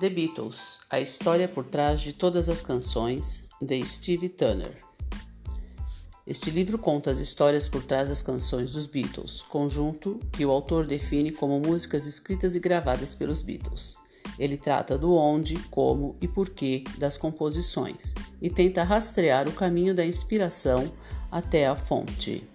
The Beatles A história por trás de todas as canções, de Steve Turner. Este livro conta as histórias por trás das canções dos Beatles, conjunto que o autor define como músicas escritas e gravadas pelos Beatles. Ele trata do onde, como e porquê das composições e tenta rastrear o caminho da inspiração até a fonte.